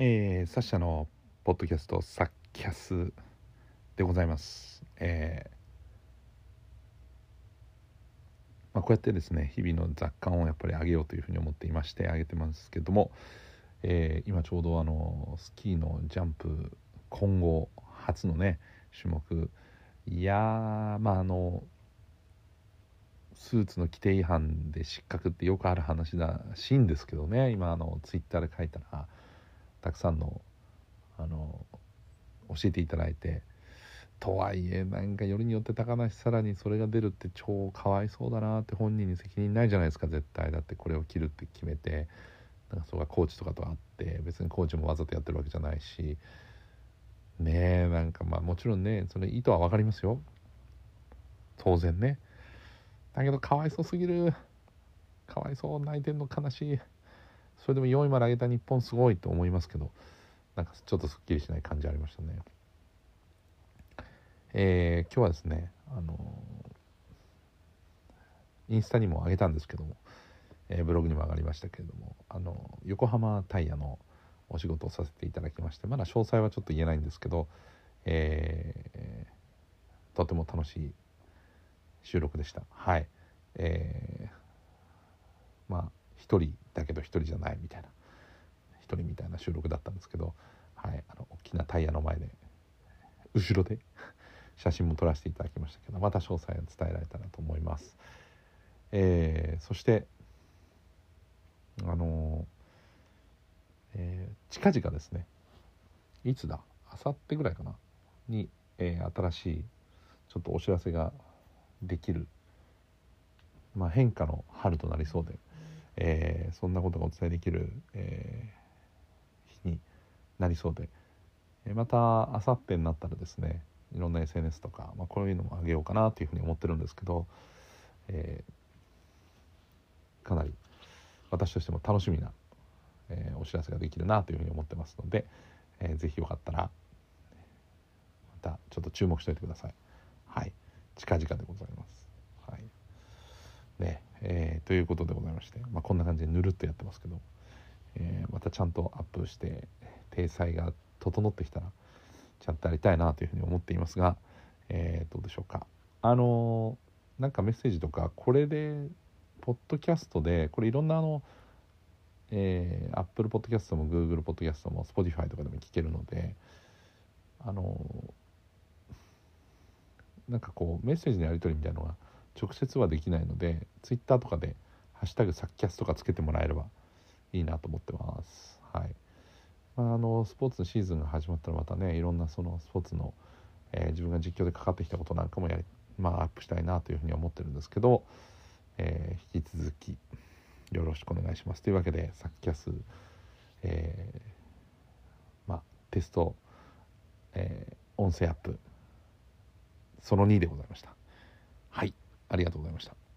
えー、サッシャのポッドキャストサッキャスでございます。えーまあ、こうやってですね日々の雑感をやっぱり上げようというふうに思っていまして上げてますけども、えー、今ちょうどあのスキーのジャンプ混合初のね種目いやまああのスーツの規定違反で失格ってよくある話らしいんですけどね今あのツイッターで書いたらたくさんのあの教えていただいてとはいえなんかよりによって高梨さらにそれが出るって超かわいそうだなって本人に責任ないじゃないですか絶対。だってこれを切るって決めてなんかそれがコーチとかとあって別にコーチもわざとやってるわけじゃないし。ねえなんかまあもちろんねそれ意図は分かりますよ。当然ね。だけどかわいそうすぎる。かわいそう泣いてんの悲しい。それでも4位まで上げた日本すごいと思いますけどなんかちょっとすっきりしない感じありましたね。えー、今日はですねあのインスタにも上げたんですけども、えー、ブログにも上がりましたけれどもあの横浜タイヤのお仕事をさせていただきましてまだ詳細はちょっと言えないんですけど、えー、とても楽しい収録でした。はい。えー、まあ一人だけど一人じゃないみたいな一人みたいな収録だったんですけど、はい、あの大きなタイヤの前で後ろで 写真も撮らせていただきましたけどまた詳細を伝えられたらと思います。えー、そしてあのえー、近々ですねいつだ？あさってぐらいかな？に、えー、新しいちょっとお知らせができる、まあ、変化の春となりそうで、えー、そんなことがお伝えできる、え日になりそうで、えまたあさってになったらですねいろんな SNS とか、まあ、こういうのもあげようかなというふうに思ってるんですけど、えかなり私としても楽しみなえー、お知らせができるなというふうに思ってますので、えー、ぜひよかったらまたちょっと注目しておいてください。はい、近々でございます。えー、ということでございまして、まあ、こんな感じでぬるっとやってますけど、えー、またちゃんとアップして体裁が整ってきたらちゃんとやりたいなというふうに思っていますが、えー、どうでしょうか。あのなんかメッセージとかこれでポッドキャストでこれいろんなあのえー、Apple Podcast も Google Podcast も Spotify とかでも聞けるのであのなんかこうメッセージのやり取りみたいなのが直接はできないので Twitter とかで「ハッシュタグサッキャス」とかつけてもらえればいいなと思ってます。はい、まあ、あのスポーツのシーズンが始まったらまたねいろんなそのスポーツの、えー、自分が実況でかかってきたことなんかもやり、まあ、アップしたいなというふうに思ってるんですけど、えー、引き続きよろしくお願いします。というわけでサッキャス、えー、まあテスト、え、音声アップその2でございました。はい。ありがとうございました。